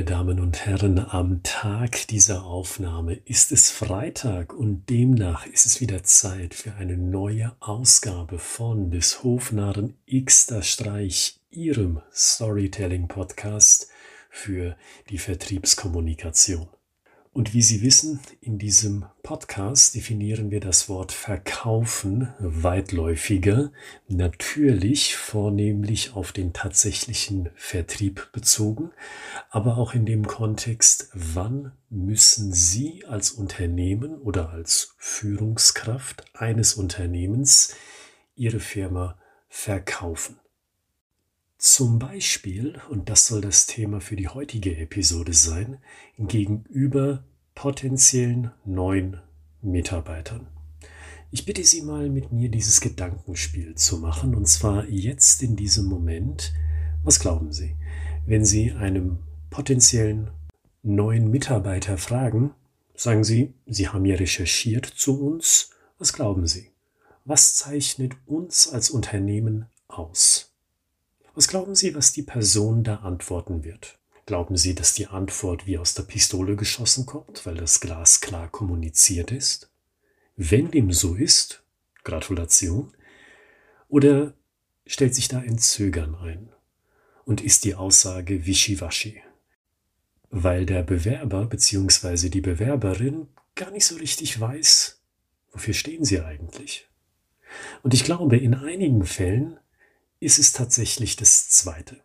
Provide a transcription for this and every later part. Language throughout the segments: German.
Meine Damen und Herren, am Tag dieser Aufnahme ist es Freitag und demnach ist es wieder Zeit für eine neue Ausgabe von des Hofnarren Xter Streich, Ihrem Storytelling-Podcast für die Vertriebskommunikation. Und wie Sie wissen, in diesem Podcast definieren wir das Wort verkaufen weitläufiger, natürlich vornehmlich auf den tatsächlichen Vertrieb bezogen, aber auch in dem Kontext, wann müssen Sie als Unternehmen oder als Führungskraft eines Unternehmens Ihre Firma verkaufen. Zum Beispiel, und das soll das Thema für die heutige Episode sein, gegenüber potenziellen neuen Mitarbeitern. Ich bitte Sie mal mit mir dieses Gedankenspiel zu machen, und zwar jetzt in diesem Moment. Was glauben Sie, wenn Sie einem potenziellen neuen Mitarbeiter fragen, sagen Sie, Sie haben ja recherchiert zu uns, was glauben Sie? Was zeichnet uns als Unternehmen aus? Was glauben Sie, was die Person da antworten wird? Glauben Sie, dass die Antwort wie aus der Pistole geschossen kommt, weil das Glas klar kommuniziert ist? Wenn dem so ist, Gratulation. Oder stellt sich da ein Zögern ein? Und ist die Aussage wischiwaschi? Weil der Bewerber bzw. die Bewerberin gar nicht so richtig weiß, wofür stehen sie eigentlich? Und ich glaube, in einigen Fällen ist es tatsächlich das Zweite.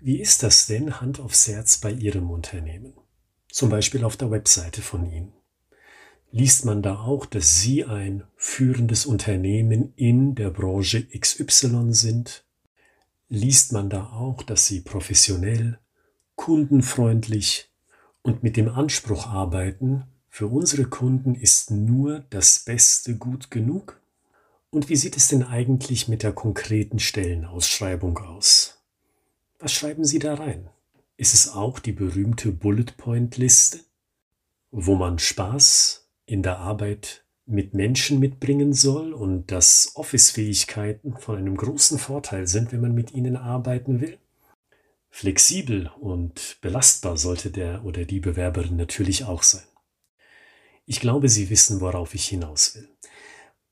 Wie ist das denn Hand aufs Herz bei Ihrem Unternehmen? Zum Beispiel auf der Webseite von Ihnen. Liest man da auch, dass Sie ein führendes Unternehmen in der Branche XY sind? Liest man da auch, dass Sie professionell, kundenfreundlich und mit dem Anspruch arbeiten, für unsere Kunden ist nur das Beste gut genug? Und wie sieht es denn eigentlich mit der konkreten Stellenausschreibung aus? Was schreiben Sie da rein? Ist es auch die berühmte Bullet Point Liste, wo man Spaß in der Arbeit mit Menschen mitbringen soll und dass Office-Fähigkeiten von einem großen Vorteil sind, wenn man mit ihnen arbeiten will? Flexibel und belastbar sollte der oder die Bewerberin natürlich auch sein. Ich glaube, Sie wissen, worauf ich hinaus will.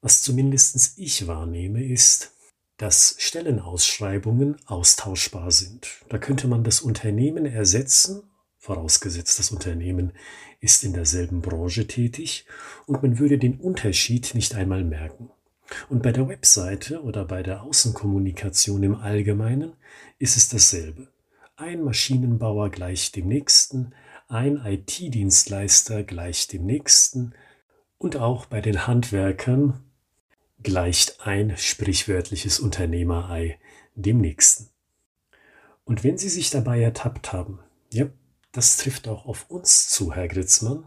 Was zumindest ich wahrnehme, ist, dass Stellenausschreibungen austauschbar sind. Da könnte man das Unternehmen ersetzen, vorausgesetzt das Unternehmen ist in derselben Branche tätig, und man würde den Unterschied nicht einmal merken. Und bei der Webseite oder bei der Außenkommunikation im Allgemeinen ist es dasselbe. Ein Maschinenbauer gleicht dem nächsten, ein IT-Dienstleister gleicht dem nächsten, und auch bei den Handwerkern gleicht ein sprichwörtliches Unternehmerei dem nächsten. Und wenn Sie sich dabei ertappt haben, ja, das trifft auch auf uns zu, Herr Gritzmann.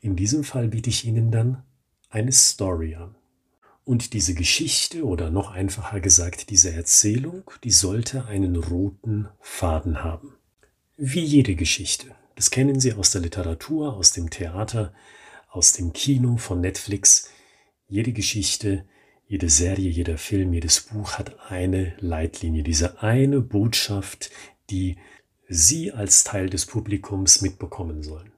In diesem Fall biete ich Ihnen dann eine Story an. Und diese Geschichte oder noch einfacher gesagt diese Erzählung, die sollte einen roten Faden haben. Wie jede Geschichte. Das kennen Sie aus der Literatur, aus dem Theater, aus dem Kino, von Netflix. Jede Geschichte, jede Serie, jeder Film, jedes Buch hat eine Leitlinie, diese eine Botschaft, die Sie als Teil des Publikums mitbekommen sollen.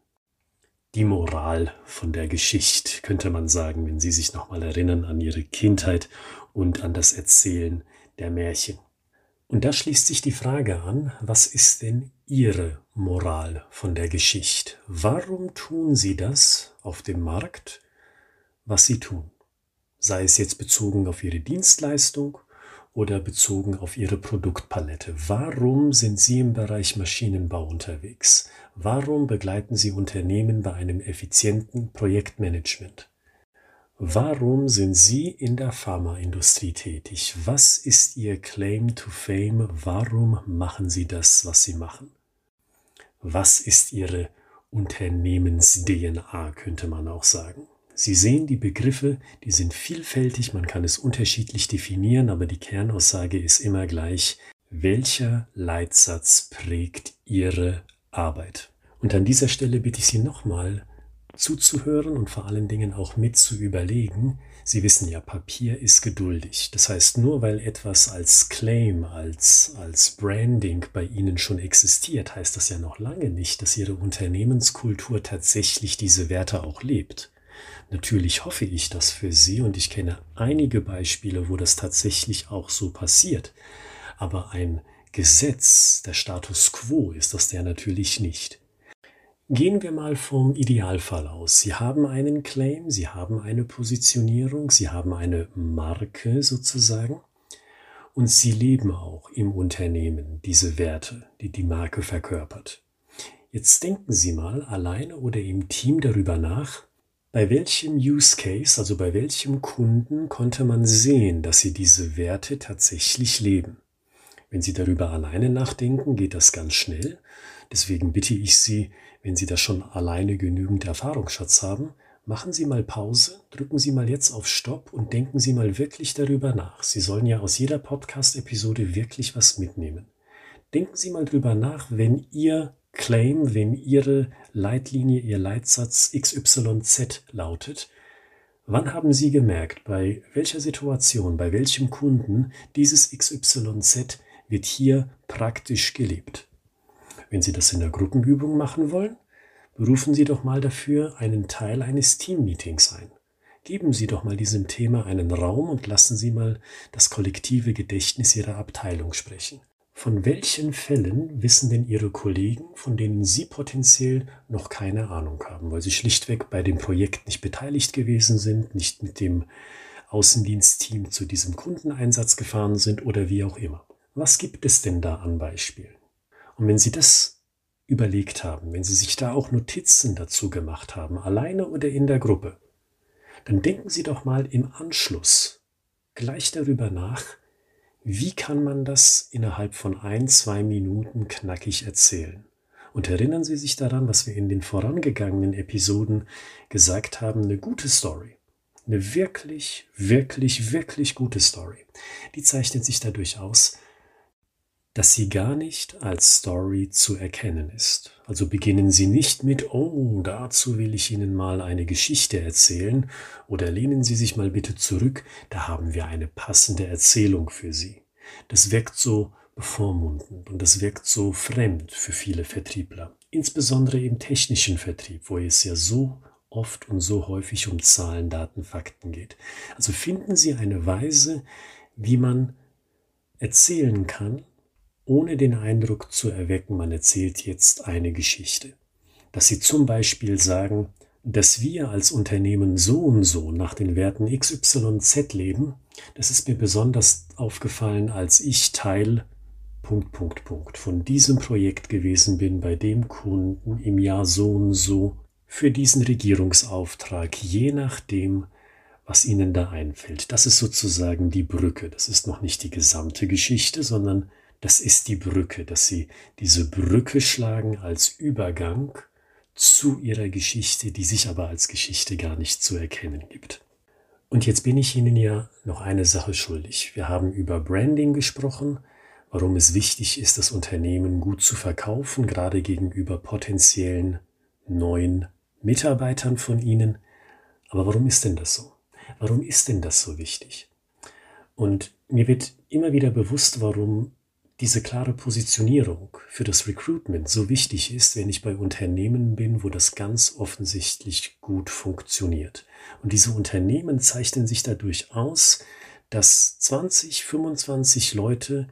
Die Moral von der Geschichte, könnte man sagen, wenn Sie sich nochmal erinnern an Ihre Kindheit und an das Erzählen der Märchen. Und da schließt sich die Frage an, was ist denn Ihre Moral von der Geschichte? Warum tun Sie das auf dem Markt, was sie tun. Sei es jetzt bezogen auf ihre Dienstleistung oder bezogen auf ihre Produktpalette. Warum sind Sie im Bereich Maschinenbau unterwegs? Warum begleiten Sie Unternehmen bei einem effizienten Projektmanagement? Warum sind Sie in der Pharmaindustrie tätig? Was ist Ihr Claim to Fame? Warum machen Sie das, was Sie machen? Was ist Ihre Unternehmens-DNA, könnte man auch sagen. Sie sehen, die Begriffe, die sind vielfältig, man kann es unterschiedlich definieren, aber die Kernaussage ist immer gleich, welcher Leitsatz prägt Ihre Arbeit? Und an dieser Stelle bitte ich Sie nochmal, zuzuhören und vor allen Dingen auch mit zu überlegen. Sie wissen ja, Papier ist geduldig. Das heißt, nur weil etwas als Claim, als, als Branding bei Ihnen schon existiert, heißt das ja noch lange nicht, dass Ihre Unternehmenskultur tatsächlich diese Werte auch lebt. Natürlich hoffe ich das für Sie und ich kenne einige Beispiele, wo das tatsächlich auch so passiert. Aber ein Gesetz, der Status quo ist das der natürlich nicht. Gehen wir mal vom Idealfall aus. Sie haben einen Claim, Sie haben eine Positionierung, Sie haben eine Marke sozusagen und Sie leben auch im Unternehmen diese Werte, die die Marke verkörpert. Jetzt denken Sie mal alleine oder im Team darüber nach, bei welchem Use Case, also bei welchem Kunden konnte man sehen, dass Sie diese Werte tatsächlich leben. Wenn Sie darüber alleine nachdenken, geht das ganz schnell. Deswegen bitte ich Sie, wenn Sie da schon alleine genügend Erfahrungsschatz haben, machen Sie mal Pause, drücken Sie mal jetzt auf Stopp und denken Sie mal wirklich darüber nach. Sie sollen ja aus jeder Podcast-Episode wirklich was mitnehmen. Denken Sie mal darüber nach, wenn Ihr Claim, wenn Ihre Leitlinie, Ihr Leitsatz XYZ lautet, wann haben Sie gemerkt, bei welcher Situation, bei welchem Kunden dieses XYZ wird hier praktisch gelebt? Wenn Sie das in der Gruppenübung machen wollen, berufen Sie doch mal dafür einen Teil eines Teammeetings ein. Geben Sie doch mal diesem Thema einen Raum und lassen Sie mal das kollektive Gedächtnis Ihrer Abteilung sprechen. Von welchen Fällen wissen denn Ihre Kollegen, von denen Sie potenziell noch keine Ahnung haben, weil sie schlichtweg bei dem Projekt nicht beteiligt gewesen sind, nicht mit dem Außendienstteam zu diesem Kundeneinsatz gefahren sind oder wie auch immer? Was gibt es denn da an Beispielen? Und wenn Sie das überlegt haben, wenn Sie sich da auch Notizen dazu gemacht haben, alleine oder in der Gruppe, dann denken Sie doch mal im Anschluss gleich darüber nach, wie kann man das innerhalb von ein, zwei Minuten knackig erzählen. Und erinnern Sie sich daran, was wir in den vorangegangenen Episoden gesagt haben, eine gute Story. Eine wirklich, wirklich, wirklich gute Story. Die zeichnet sich dadurch aus, dass sie gar nicht als Story zu erkennen ist. Also beginnen Sie nicht mit, oh, dazu will ich Ihnen mal eine Geschichte erzählen, oder lehnen Sie sich mal bitte zurück, da haben wir eine passende Erzählung für Sie. Das wirkt so bevormundend und das wirkt so fremd für viele Vertriebler, insbesondere im technischen Vertrieb, wo es ja so oft und so häufig um Zahlen, Daten, Fakten geht. Also finden Sie eine Weise, wie man erzählen kann, ohne den Eindruck zu erwecken, man erzählt jetzt eine Geschichte. Dass Sie zum Beispiel sagen, dass wir als Unternehmen so und so nach den Werten XYZ leben, das ist mir besonders aufgefallen, als ich Teil Punkt, Punkt, Punkt von diesem Projekt gewesen bin, bei dem Kunden im Jahr so und so für diesen Regierungsauftrag, je nachdem, was Ihnen da einfällt. Das ist sozusagen die Brücke. Das ist noch nicht die gesamte Geschichte, sondern das ist die Brücke, dass sie diese Brücke schlagen als Übergang zu ihrer Geschichte, die sich aber als Geschichte gar nicht zu erkennen gibt. Und jetzt bin ich Ihnen ja noch eine Sache schuldig. Wir haben über Branding gesprochen, warum es wichtig ist, das Unternehmen gut zu verkaufen, gerade gegenüber potenziellen neuen Mitarbeitern von Ihnen. Aber warum ist denn das so? Warum ist denn das so wichtig? Und mir wird immer wieder bewusst, warum diese klare Positionierung für das Recruitment so wichtig ist, wenn ich bei Unternehmen bin, wo das ganz offensichtlich gut funktioniert. Und diese Unternehmen zeichnen sich dadurch aus, dass 20, 25 Leute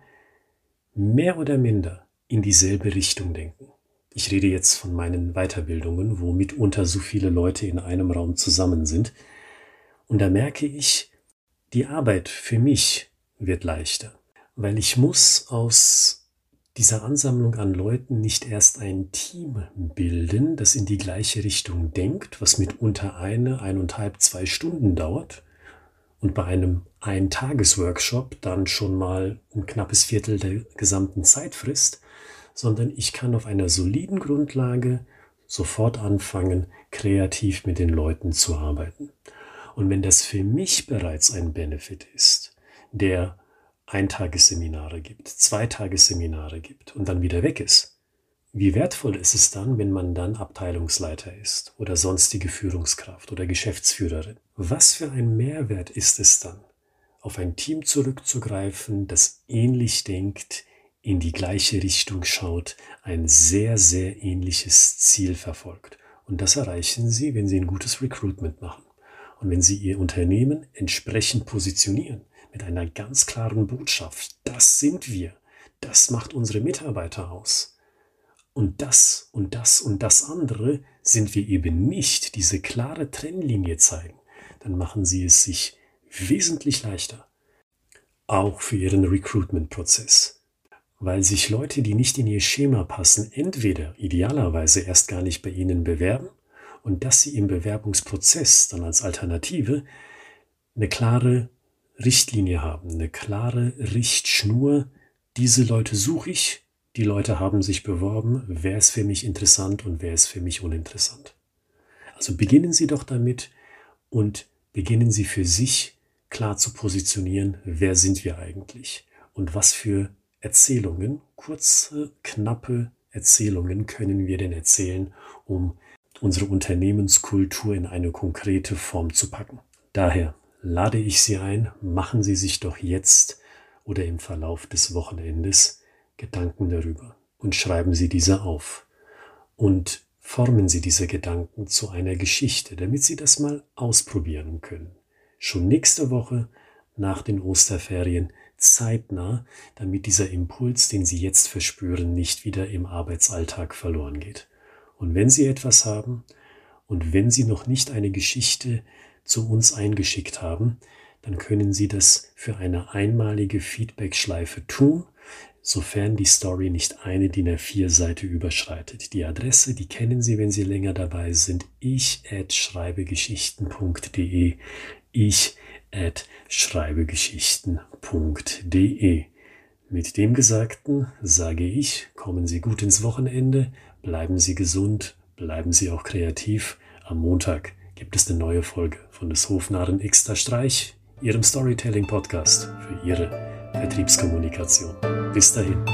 mehr oder minder in dieselbe Richtung denken. Ich rede jetzt von meinen Weiterbildungen, wo mitunter so viele Leute in einem Raum zusammen sind. Und da merke ich, die Arbeit für mich wird leichter weil ich muss aus dieser Ansammlung an Leuten nicht erst ein Team bilden, das in die gleiche Richtung denkt, was mitunter eine, eineinhalb, zwei Stunden dauert und bei einem Ein-Tages-Workshop dann schon mal ein knappes Viertel der gesamten Zeit frisst, sondern ich kann auf einer soliden Grundlage sofort anfangen, kreativ mit den Leuten zu arbeiten. Und wenn das für mich bereits ein Benefit ist, der Eintagesseminare gibt, Zweitagesseminare gibt und dann wieder weg ist, wie wertvoll ist es dann, wenn man dann Abteilungsleiter ist oder sonstige Führungskraft oder Geschäftsführerin? Was für ein Mehrwert ist es dann, auf ein Team zurückzugreifen, das ähnlich denkt, in die gleiche Richtung schaut, ein sehr, sehr ähnliches Ziel verfolgt. Und das erreichen Sie, wenn Sie ein gutes Recruitment machen. Und wenn Sie Ihr Unternehmen entsprechend positionieren, mit einer ganz klaren Botschaft, das sind wir, das macht unsere Mitarbeiter aus und das und das und das andere sind wir eben nicht, diese klare Trennlinie zeigen, dann machen sie es sich wesentlich leichter. Auch für ihren Recruitment-Prozess. Weil sich Leute, die nicht in ihr Schema passen, entweder idealerweise erst gar nicht bei ihnen bewerben und dass sie im Bewerbungsprozess dann als Alternative eine klare Richtlinie haben, eine klare Richtschnur. Diese Leute suche ich, die Leute haben sich beworben, wer ist für mich interessant und wer ist für mich uninteressant. Also beginnen Sie doch damit und beginnen Sie für sich klar zu positionieren, wer sind wir eigentlich und was für Erzählungen, kurze, knappe Erzählungen können wir denn erzählen, um unsere Unternehmenskultur in eine konkrete Form zu packen. Daher lade ich Sie ein, machen Sie sich doch jetzt oder im Verlauf des Wochenendes Gedanken darüber und schreiben Sie diese auf. Und formen Sie diese Gedanken zu einer Geschichte, damit Sie das mal ausprobieren können. Schon nächste Woche nach den Osterferien zeitnah, damit dieser Impuls, den Sie jetzt verspüren, nicht wieder im Arbeitsalltag verloren geht. Und wenn Sie etwas haben und wenn Sie noch nicht eine Geschichte zu uns eingeschickt haben, dann können Sie das für eine einmalige Feedback-Schleife tun sofern die Story nicht eine DIN A4-Seite überschreitet. Die Adresse, die kennen Sie, wenn Sie länger dabei sind, ich at schreibegeschichten.de, ich at schreibegeschichten.de. Mit dem Gesagten sage ich, kommen Sie gut ins Wochenende, bleiben Sie gesund, bleiben Sie auch kreativ. Am Montag gibt es eine neue Folge von des Hofnarren Xter Streich, Ihrem Storytelling-Podcast für Ihre Vertriebskommunikation. Bis dahin.